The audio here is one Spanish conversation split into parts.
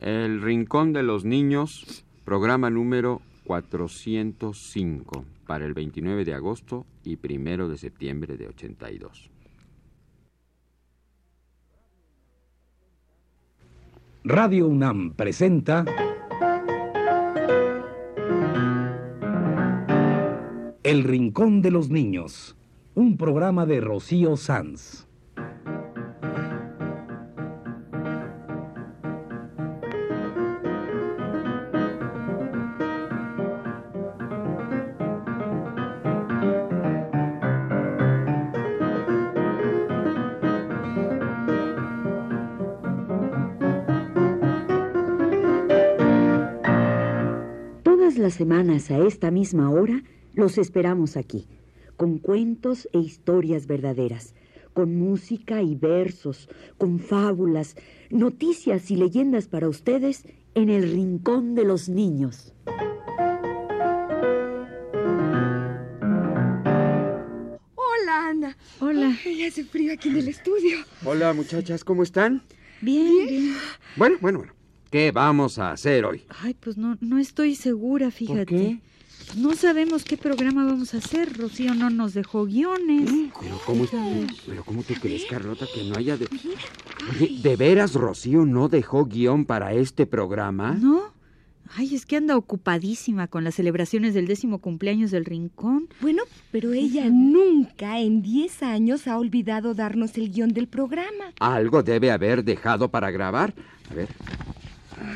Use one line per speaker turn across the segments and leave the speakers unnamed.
El Rincón de los Niños, programa número 405 para el 29 de agosto y 1 de septiembre de 82.
Radio UNAM presenta El Rincón de los Niños, un programa de Rocío Sanz.
Todas las semanas a esta misma hora los esperamos aquí, con cuentos e historias verdaderas, con música y versos, con fábulas, noticias y leyendas para ustedes en el Rincón de los Niños.
Hola, Ana.
Hola.
Ay, hace frío aquí en el estudio.
Hola muchachas, ¿cómo están?
Bien, bien.
Bueno, bueno, bueno. ¿Qué vamos a hacer hoy?
Ay, pues no, no estoy segura, fíjate.
qué?
No sabemos qué programa vamos a hacer. Rocío no nos dejó guiones.
Pero ¿cómo, pero ¿cómo tú crees, Carlota, que no haya de... Oye, ¿de veras Rocío no dejó guion para este programa?
¿No? Ay, es que anda ocupadísima con las celebraciones del décimo cumpleaños del Rincón.
Bueno, pero ella nunca en 10 años ha olvidado darnos el guion del programa.
Algo debe haber dejado para grabar. A ver,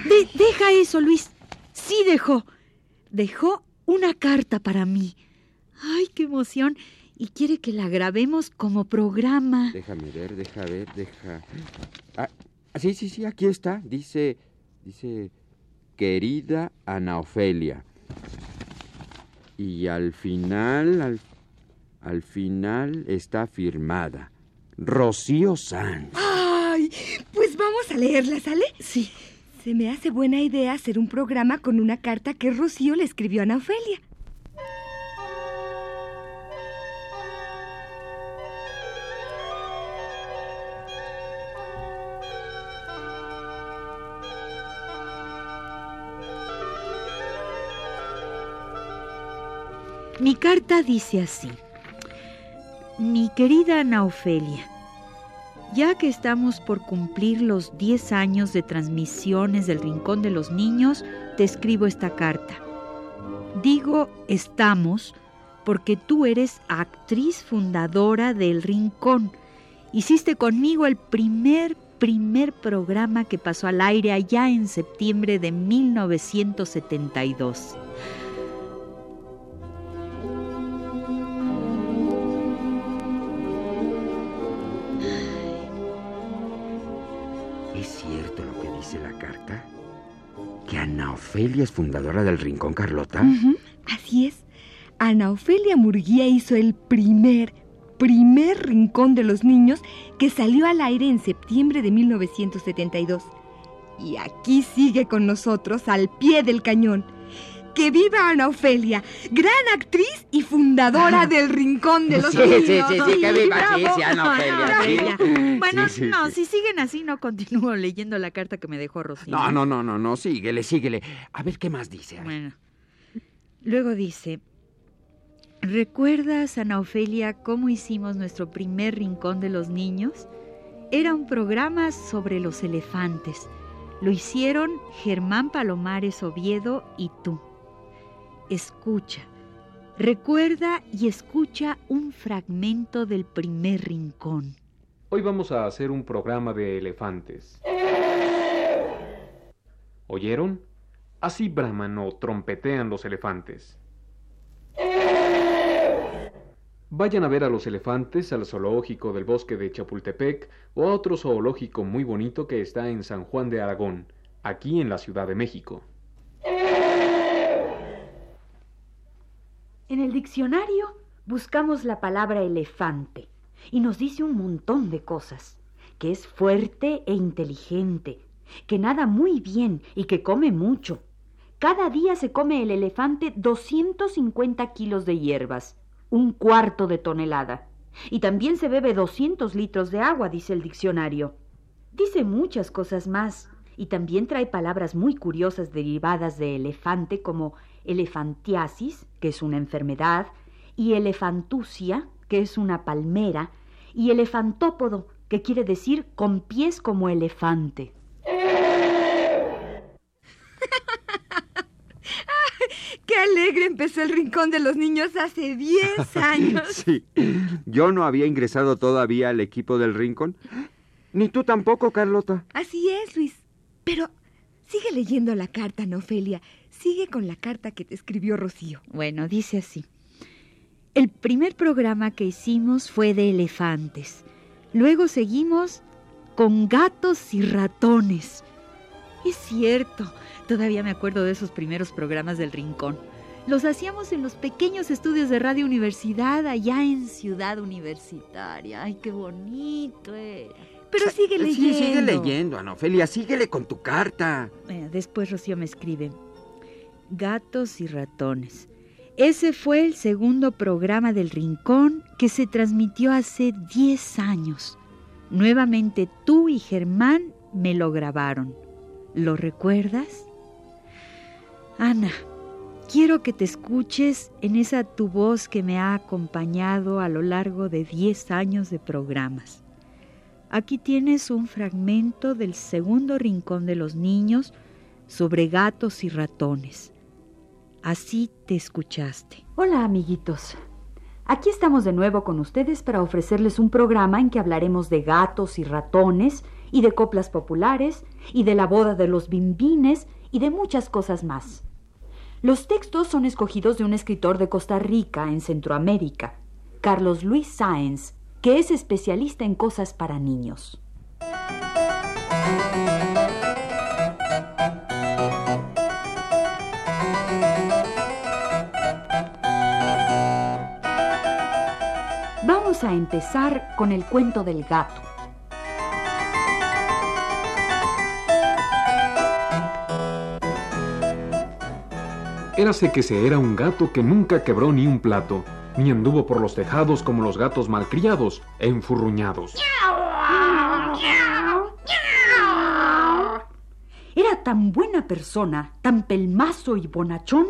De- deja eso, Luis. Sí dejó. Dejó una carta para mí. Ay, qué emoción. Y quiere que la grabemos como programa.
déjame ver, deja ver, deja... Ah, sí, sí, sí, aquí está. Dice, dice, querida Ana Ofelia. Y al final, al, al final está firmada. Rocío Sanz.
Ay, pues vamos a leerla, ¿sale?
Sí.
Se me hace buena idea hacer un programa con una carta que Rocío le escribió a Ana Ofelia.
Mi carta dice así. Mi querida Ana Ofelia, ya que estamos por cumplir los 10 años de transmisiones del Rincón de los Niños, te escribo esta carta. Digo estamos porque tú eres actriz fundadora del Rincón. Hiciste conmigo el primer, primer programa que pasó al aire allá en septiembre de 1972.
Ofelia es fundadora del Rincón Carlota?
Así es. Ana Ofelia Murguía hizo el primer, primer rincón de los niños que salió al aire en septiembre de 1972. Y aquí sigue con nosotros al pie del cañón. ¡Que viva Ana Ofelia, gran actriz y fundadora del Rincón de los
Sí,
Niños!
sí, sí, sí, que viva, sí, sí, Ana Ofelia, sí.
Bueno,
Sí,
no, si siguen así, no continúo leyendo la carta que me dejó Rocío.
No, no, no, no, no, síguele, síguele. A ver qué más dice.
Bueno. Luego dice, ¿recuerdas, Ana Ofelia, cómo hicimos nuestro primer rincón de los niños? Era un programa sobre los elefantes. Lo hicieron Germán Palomares Oviedo y tú. Escucha, recuerda y escucha un fragmento del primer rincón.
Hoy vamos a hacer un programa de elefantes. ¿Oyeron? Así braman o trompetean los elefantes. Vayan a ver a los elefantes al zoológico del bosque de Chapultepec o a otro zoológico muy bonito que está en San Juan de Aragón, aquí en la Ciudad de México.
En el diccionario buscamos la palabra elefante y nos dice un montón de cosas, que es fuerte e inteligente, que nada muy bien y que come mucho. Cada día se come el elefante 250 kilos de hierbas, un cuarto de tonelada, Y también se bebe 200 litros de agua, dice el diccionario. Dice muchas cosas más y también trae palabras muy curiosas derivadas de elefante como elefantiasis, que es una enfermedad, y elefantusia, que es una palmera, y elefantópodo, que quiere decir con pies como elefante.
¡Qué alegre empezó el Rincón de los Niños hace 10 años!
sí, yo no había ingresado todavía al equipo del Rincón. Ni tú tampoco, Carlota.
Así es, Luis. Pero sigue leyendo la carta, Nofelia. Sigue con la carta que te escribió Rocío.
Bueno, dice así. El primer programa que hicimos fue de elefantes. Luego seguimos con gatos y ratones. Es cierto, todavía me acuerdo de esos primeros programas del Rincón. Los hacíamos en los pequeños estudios de Radio Universidad allá en Ciudad Universitaria. Ay, qué bonito era.
Pero sigue leyendo.
Sí, sigue leyendo, Anofelia. Síguele con tu carta.
Eh, después Rocío me escribe. Gatos y ratones. Ese fue el segundo programa del Rincón que se transmitió hace 10 años. Nuevamente tú y Germán me lo grabaron. ¿Lo recuerdas? Ana, quiero que te escuches en esa tu voz que me ha acompañado a lo largo de 10 años de programas. Aquí tienes un fragmento del segundo rincón de los niños sobre gatos y ratones. Así te escuchaste. Hola amiguitos. Aquí estamos de nuevo con ustedes para ofrecerles un programa en que hablaremos de gatos y ratones y de coplas populares y de la boda de los bimbines y de muchas cosas más. Los textos son escogidos de un escritor de Costa Rica en Centroamérica, Carlos Luis Sáenz, que es especialista en cosas para niños. Vamos a empezar con el cuento del gato.
Érase que se era un gato que nunca quebró ni un plato ni anduvo por los tejados como los gatos malcriados e enfurruñados.
Era tan buena persona, tan pelmazo y bonachón,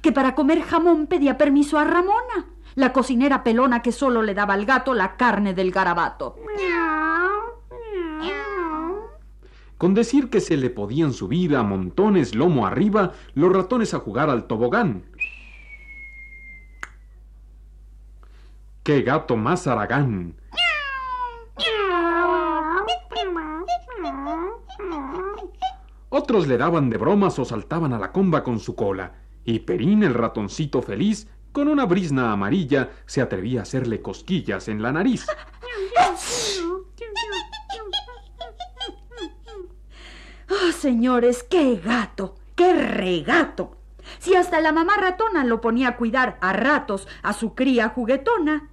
que para comer jamón pedía permiso a Ramona, la cocinera pelona que solo le daba al gato la carne del garabato.
Con decir que se le podían subir a montones lomo arriba los ratones a jugar al tobogán, ¡Qué gato más aragán! Otros le daban de bromas o saltaban a la comba con su cola, y Perín, el ratoncito feliz, con una brisna amarilla, se atrevía a hacerle cosquillas en la nariz.
¡Oh, señores, qué gato! ¡Qué regato! Si hasta la mamá ratona lo ponía a cuidar a ratos a su cría juguetona.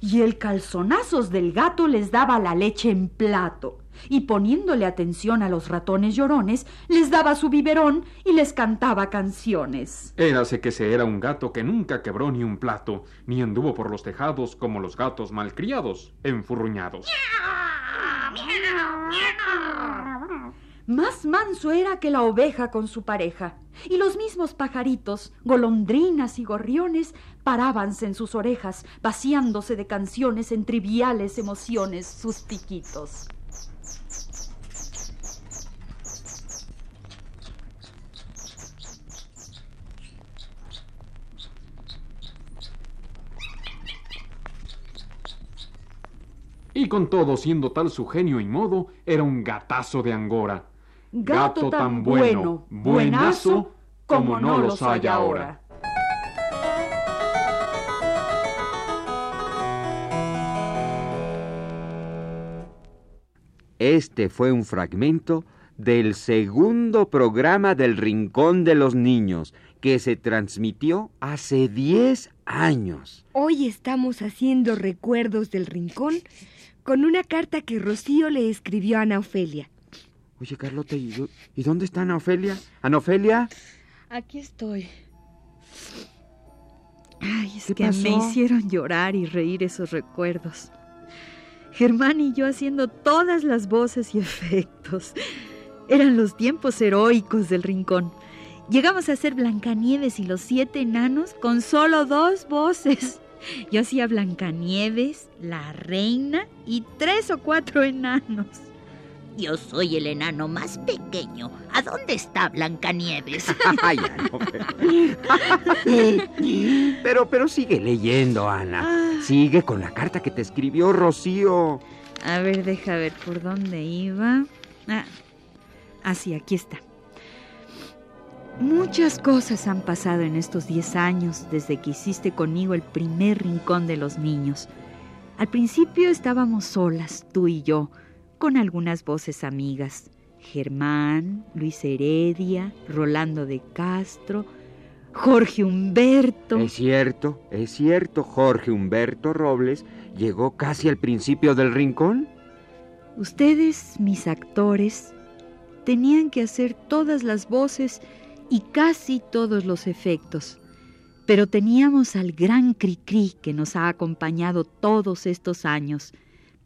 Y el calzonazos del gato les daba la leche en plato, y poniéndole atención a los ratones llorones, les daba su biberón y les cantaba canciones.
Érase que se era un gato que nunca quebró ni un plato, ni anduvo por los tejados como los gatos malcriados, enfurruñados.
Más manso era que la oveja con su pareja, y los mismos pajaritos, golondrinas y gorriones, parábanse en sus orejas, vaciándose de canciones en triviales emociones sus piquitos.
Y con todo, siendo tal su genio y modo, era un gatazo de Angora
gato tan bueno, buenazo, como no los hay ahora.
Este fue un fragmento del segundo programa del Rincón de los Niños, que se transmitió hace 10 años.
Hoy estamos haciendo recuerdos del Rincón con una carta que Rocío le escribió a Ana Ofelia.
Oye, Carlota, ¿y, dónde está Ana Ofelia? ¿Ana Ofelia?
Aquí estoy. Ay, es
¿Qué
que
pasó?
me hicieron llorar y reír esos recuerdos. Germán y yo haciendo todas las voces y efectos. Eran los tiempos heroicos del rincón. Llegamos a hacer Blancanieves y los siete enanos con solo dos voces. Yo hacía Blancanieves, la reina y tres o cuatro enanos.
Yo soy el enano más pequeño. ¿A dónde está Blancanieves?
Ay, ya no, pero... pero, pero sigue leyendo, Ana.
Ah,
Sigue con la carta que te escribió Rocío.
a ver, deja ver por dónde iba. Ah, ah, sí, aquí está. Muchas cosas han pasado en estos 10 años desde que hiciste conmigo el primer rincón de los niños. Al principio estábamos solas, tú y yo, con algunas voces amigas. Germán, Luis Heredia, Rolando de Castro, Jorge Humberto.
Es cierto, es cierto, Jorge Humberto Robles llegó casi al principio del rincón.
Ustedes, mis actores, tenían que hacer todas las voces y casi todos los efectos. Pero teníamos al gran Cricri que nos ha acompañado todos estos años,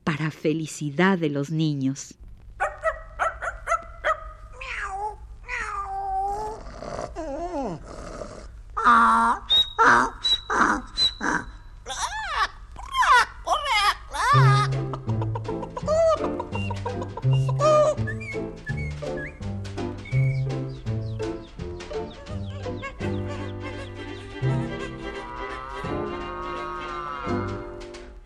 para felicidad de los niños.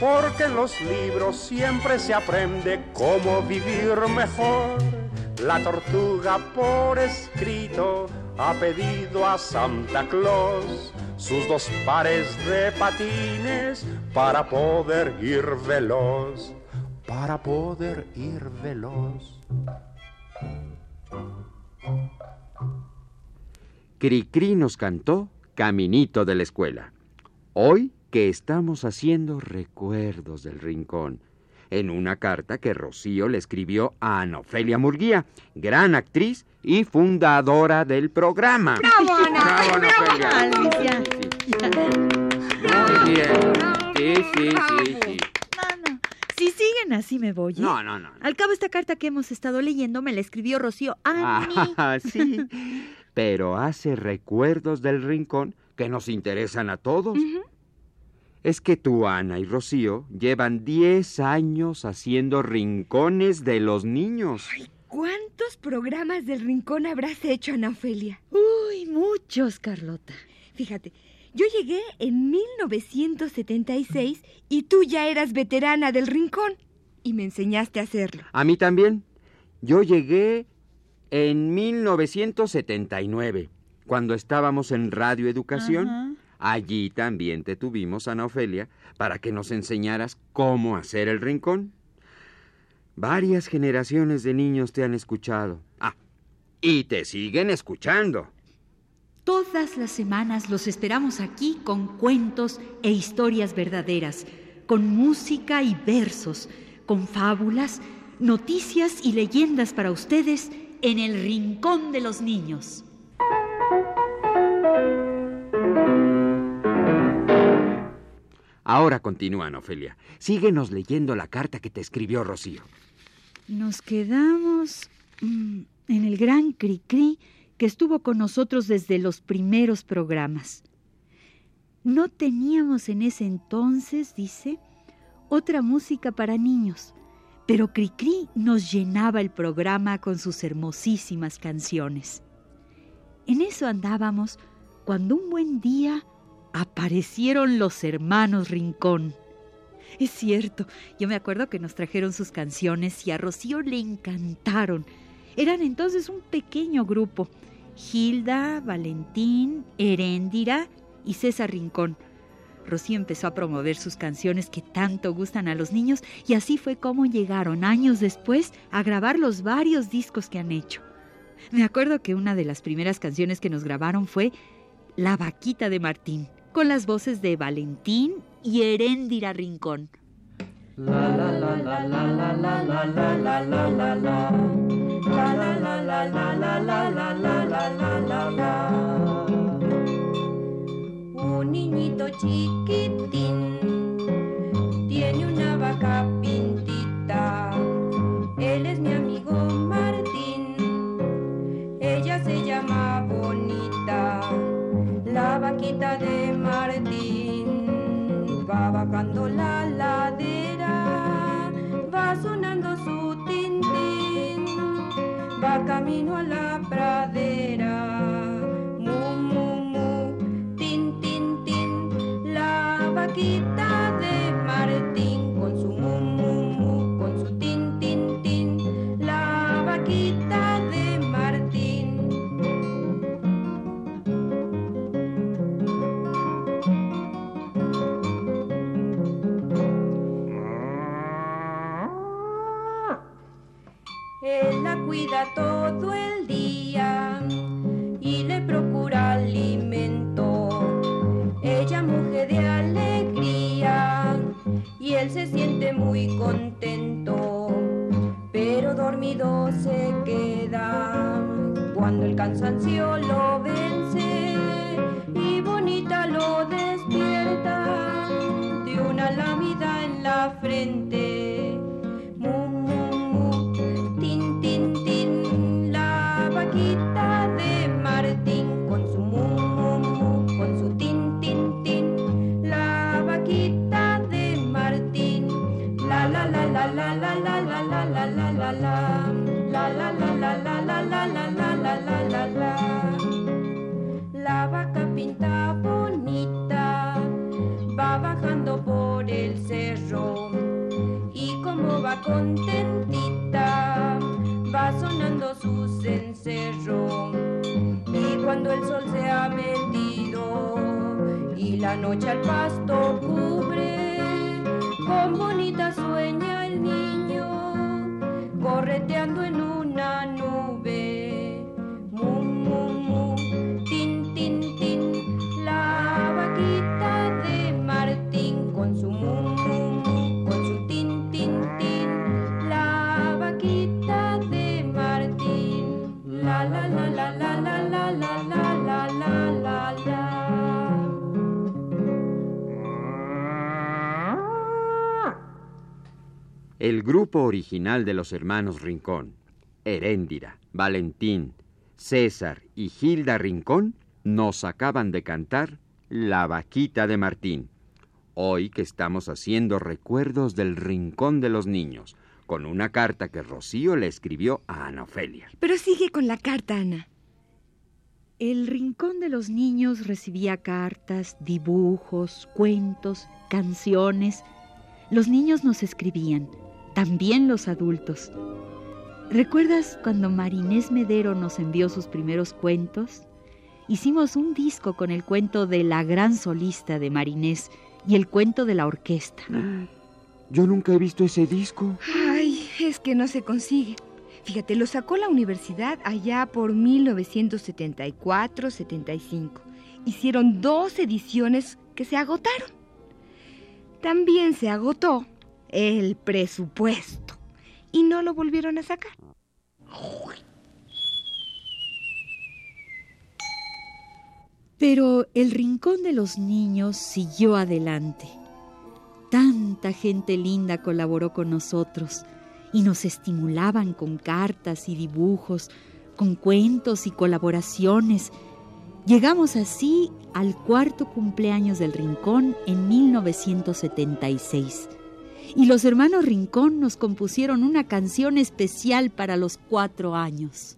porque en los libros siempre se aprende cómo vivir mejor. La tortuga por escrito ha pedido a Santa Claus sus dos pares de patines para poder ir veloz, para poder ir veloz.
Cricri nos cantó Caminito de la Escuela. Hoy que estamos haciendo recuerdos del rincón, en una carta que Rocío le escribió a Ana Ofelia Murguía, gran actriz y fundadora del programa.
¡Bravo, Ana!
¡Bravo, Ana Ofelia!
Alicia.
Muy bien. Sí, sí, sí, sí.
Si siguen así me voy. ¿eh?
No, no, no.
Al cabo, esta carta que hemos estado leyendo me la escribió Rocío a mí.
Ah, sí. Pero hace recuerdos del rincón que nos interesan a todos. Es que tú, Ana y Rocío, llevan 10 años haciendo rincones de los niños.
¿Cuántos programas del rincón habrás hecho, Ana Ofelia?
Uy, muchos, Carlota.
Fíjate, yo llegué en 1976 y tú ya eras veterana del rincón y me enseñaste a hacerlo.
A mí también. Yo llegué en 1979, cuando estábamos en Radio Educación.
Ajá.
Allí también te tuvimos, Ana Ofelia, para que nos enseñaras cómo hacer el rincón. Varias generaciones de niños te han escuchado. Ah, y te siguen escuchando.
Todas las semanas los esperamos aquí con cuentos e historias verdaderas, con música y versos, con fábulas, noticias y leyendas para ustedes en el Rincón de los Niños.
Ahora continúan, Ofelia. Síguenos leyendo la carta que te escribió Rocío.
Nos quedamos mm, en el gran Cricri que estuvo con nosotros desde los primeros programas. No teníamos en ese entonces, dice, otra música para niños, pero Cricri nos llenaba el programa con sus hermosísimas canciones. En eso andábamos cuando un buen día aparecieron los hermanos Rincón. Es cierto, yo me acuerdo que nos trajeron sus canciones y a Rocío le encantaron. Eran entonces un pequeño grupo. Hilda, Valentín, Heréndira y César Rincón. Rocío empezó a promover sus canciones que tanto gustan a los niños y así fue como llegaron años después a grabar los varios discos que han hecho. Me acuerdo que una de las primeras canciones que nos grabaron fue La vaquita de Martín con las voces de Valentín y Heréndira Rincón. La la la la la la la la la la la Un niñito chiquitín tiene una vaca pintita. Él es mi amigo Martín. Ella se llama Bonita. La vaquita de camino a la pradera. Mu, mu, mu, tin, tin, tin, la vaquita todo el día y le procura alimento. Ella mujer de alegría y él se siente muy contento, pero dormido se queda cuando el cansancio pinta bonita va bajando por el cerro y como va contentita va sonando su cencerro. Y cuando el sol se ha metido y la noche al pasto
original de los hermanos Rincón, Heréndira, Valentín, César y Gilda Rincón, nos acaban de cantar La vaquita de Martín. Hoy que estamos haciendo recuerdos del Rincón de los Niños, con una carta que Rocío le escribió a Ana Ofelia.
Pero sigue con la carta, Ana.
El Rincón de los Niños recibía cartas, dibujos, cuentos, canciones. Los niños nos escribían, también los adultos. ¿Recuerdas cuando Marinés Medero nos envió sus primeros cuentos? Hicimos un disco con el cuento de la gran solista de Marinés y el cuento de la orquesta.
Yo nunca he visto ese disco.
Ay, es que no se consigue. Fíjate, lo sacó la universidad allá por 1974-75. Hicieron dos ediciones que se agotaron. También se agotó el presupuesto y no lo volvieron a sacar.
Pero el Rincón de los Niños siguió adelante. Tanta gente linda colaboró con nosotros y nos estimulaban con cartas y dibujos, con cuentos y colaboraciones. Llegamos así al cuarto cumpleaños del Rincón en 1976. Y los hermanos Rincón nos compusieron una canción especial para los cuatro años.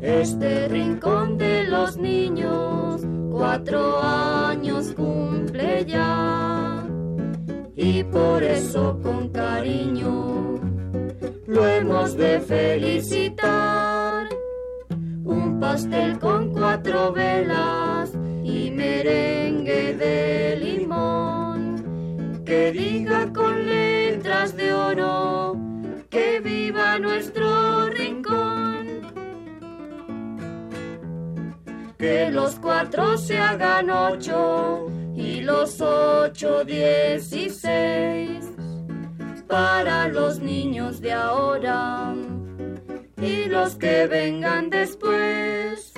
Este rincón de los niños, cuatro años cumple ya. Y por eso con cariño lo hemos de felicitar. Un pastel con cuatro velas y merengue de limón. Que diga con letras de oro que viva nuestro rincón. Que los cuatro se hagan ocho y los ocho dieciséis para los niños de ahora y los que vengan después.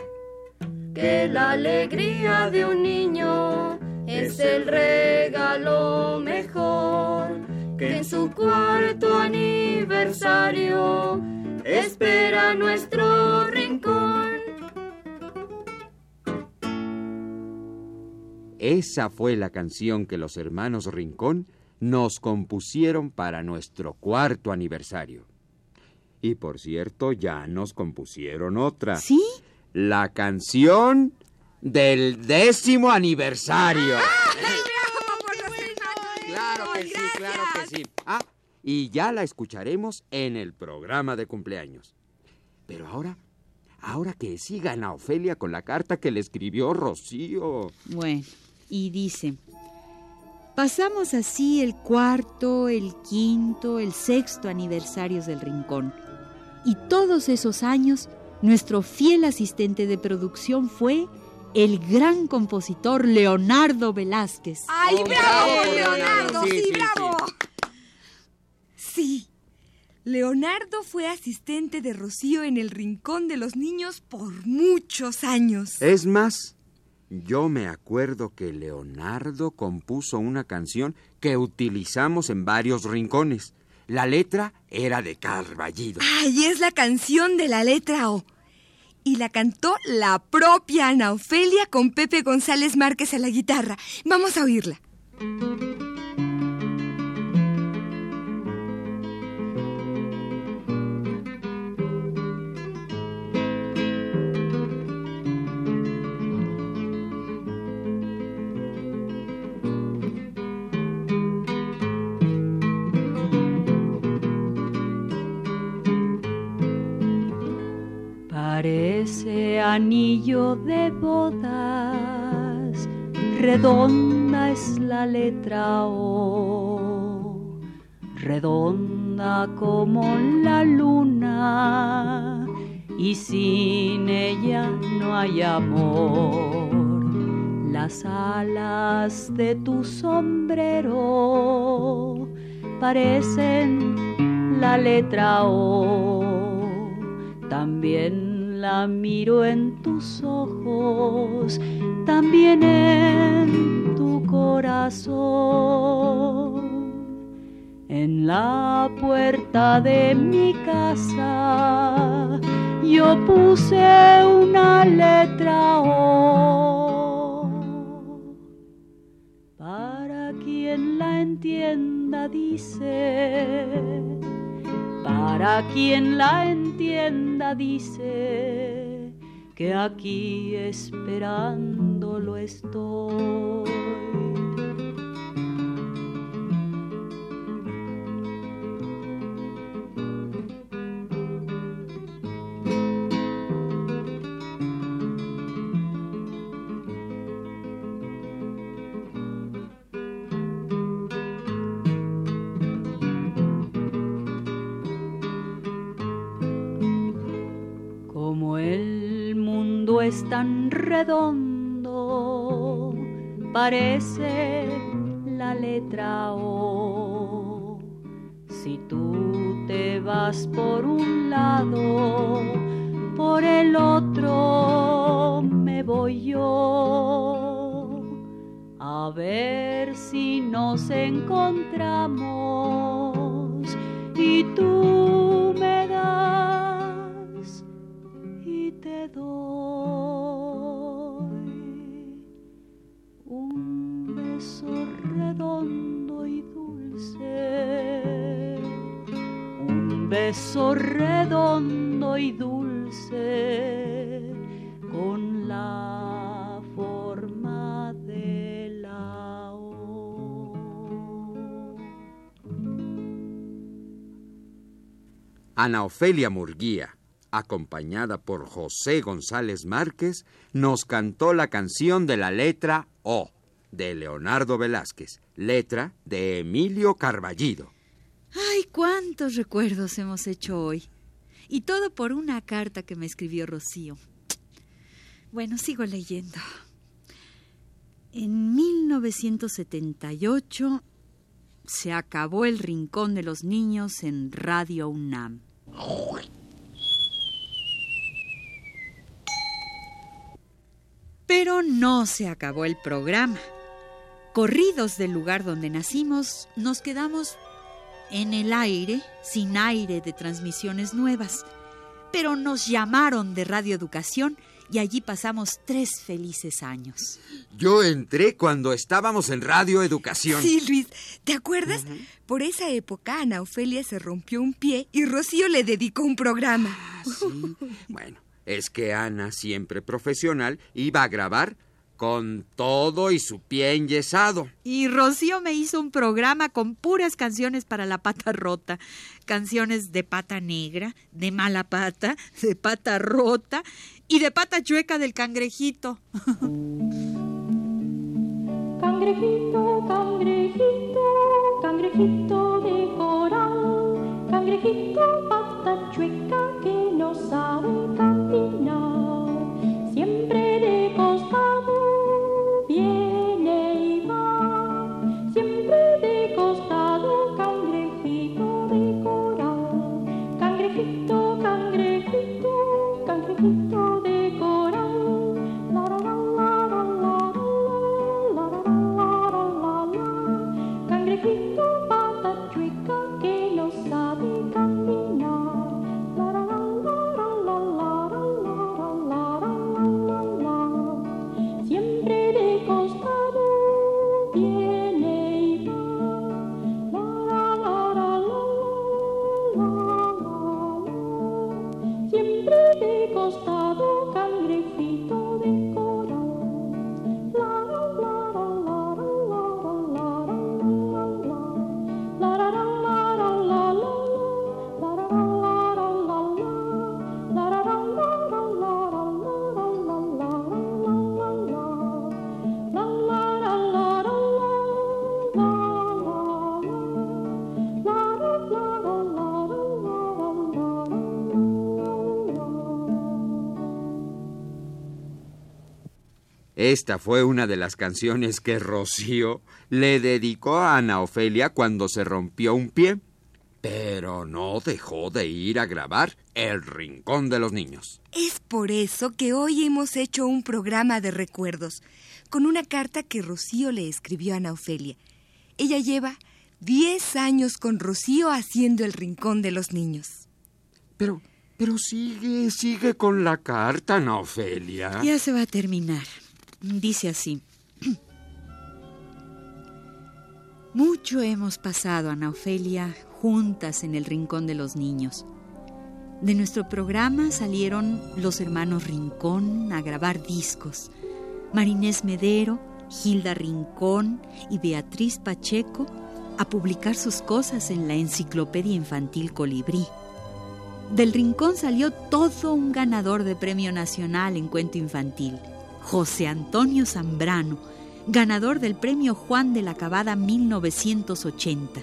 Que la alegría de un niño es el regalo mejor que en su cuarto aniversario espera nuestro rincón.
Esa fue la canción que los hermanos Rincón nos compusieron para nuestro cuarto aniversario. Y por cierto, ya nos compusieron otra.
¿Sí?
La canción del décimo aniversario. Claro que sí, claro que sí. Ah, y ya la escucharemos en el programa de cumpleaños. Pero ahora, ahora que sigan a Ofelia con la carta que le escribió Rocío.
Bueno, y dice, pasamos así el cuarto, el quinto, el sexto aniversarios del Rincón. Y todos esos años, nuestro fiel asistente de producción fue el gran compositor Leonardo Velázquez.
¡Ay,
Oh,
bravo,
bravo,
Leonardo!
Sí,
¡Sí,
sí,
bravo! Sí, Leonardo fue asistente de Rocío en el Rincón de los Niños por muchos años.
Es más, yo me acuerdo que Leonardo compuso una canción que utilizamos en varios rincones. La letra era de Carballido.
¡Ay, es la canción de la letra O! Y la cantó la propia Ana Ofelia con Pepe González Márquez a la guitarra. Vamos a oírla.
Anillo de bodas, redonda es la letra O, redonda como la luna, y sin ella no hay amor. Las alas de tu sombrero parecen la letra O. También la miro en tus ojos, también en tu corazón. En la puerta de mi casa yo puse una letra O. Para quien la entienda dice para quien la entienda dice que aquí esperándolo estoy. Tan redondo, parece la letra O. Si tú te vas por un lado, por el otro me voy yo. A ver si nos encontramos y tú beso redondo y dulce con la forma de la O.
Ana Ofelia Murguía, acompañada por José González Márquez, nos cantó la canción de la letra O, de Leonardo Velázquez, letra de Emilio Carballido.
Ay, cuántos recuerdos hemos hecho hoy. Y todo por una carta que me escribió Rocío. Bueno, sigo leyendo. En 1978 se acabó el Rincón de los Niños en Radio UNAM. Pero no se acabó el programa. Corridos del lugar donde nacimos, nos quedamos en el aire, sin aire de transmisiones nuevas. Pero nos llamaron de Radio Educación y allí pasamos tres felices años.
Yo entré cuando estábamos en Radio Educación.
Sí, Luis, ¿te acuerdas? Por esa época Ana Ofelia se rompió un pie y Rocío le dedicó un programa.
Ah, sí. Bueno, es que Ana, siempre profesional, iba a grabar con todo y su pie enyesado.
Y Rocío me hizo un programa con puras canciones para la pata rota. Canciones de pata negra, de mala pata, de pata rota y de pata chueca del cangrejito.
Cangrejito, cangrejito, cangrejito
Esta fue una de las canciones que Rocío le dedicó a Ana Ofelia cuando se rompió un pie. Pero no dejó de ir a grabar El Rincón de los Niños.
Es por eso que hoy hemos hecho un programa de recuerdos con una carta que Rocío le escribió a Ana Ofelia. Ella lleva 10 años con Rocío haciendo el Rincón de los Niños.
Pero, pero sigue, sigue con la carta, Ana Ofelia.
Ya se va a terminar. Dice así. Mucho hemos pasado, Ana Ofelia, juntas en el Rincón de los Niños. De nuestro programa salieron los hermanos Rincón a grabar discos. Marinés Medero, Hilda Rincón y Beatriz Pacheco a publicar sus cosas en la Enciclopedia Infantil Colibrí. Del Rincón salió todo un ganador de Premio Nacional en Cuento Infantil, José Antonio Zambrano, ganador del Premio Juan de la Cabada 1980.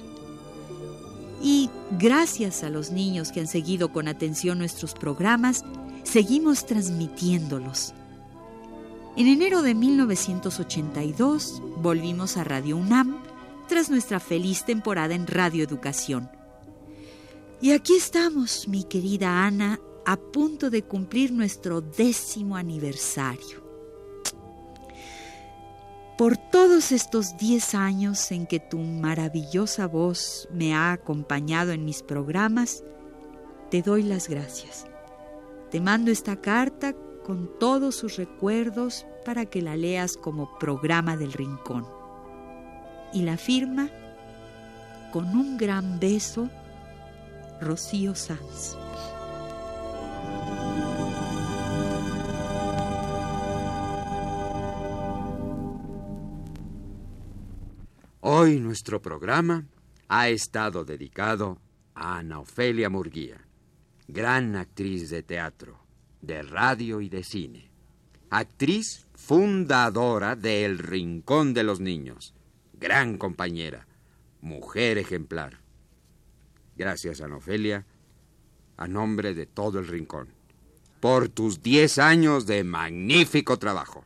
Y gracias a los niños que han seguido con atención nuestros programas, seguimos transmitiéndolos. En enero de 1982 volvimos a Radio UNAM tras nuestra feliz temporada en Radio Educación. Y aquí estamos, mi querida Ana, a punto de cumplir nuestro décimo aniversario. Por todos estos 10 años en que tu maravillosa voz me ha acompañado en mis programas, te doy las gracias. Te mando esta carta con todos sus recuerdos para que la leas como programa del rincón. Y la firma con un gran beso, Rocío Sanz.
Hoy nuestro programa ha estado dedicado a Ana Ofelia Murguía, gran actriz de teatro, de radio y de cine. Actriz fundadora de El Rincón de los Niños, gran compañera, mujer ejemplar. Gracias, Ana Ofelia, a nombre de todo el Rincón, por tus 10 años de magnífico trabajo.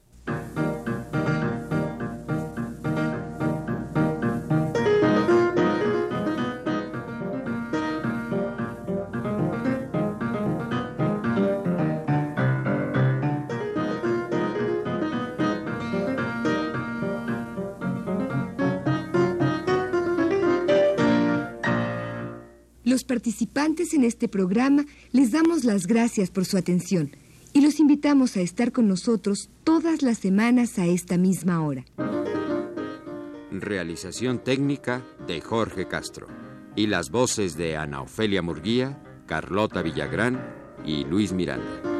En este programa les damos las gracias por su atención y los invitamos a estar con nosotros todas las semanas a esta misma hora.
Realización técnica de Jorge Castro. Y las voces de Ana Ofelia Murguía, Carlota Villagrán y Luis Miranda.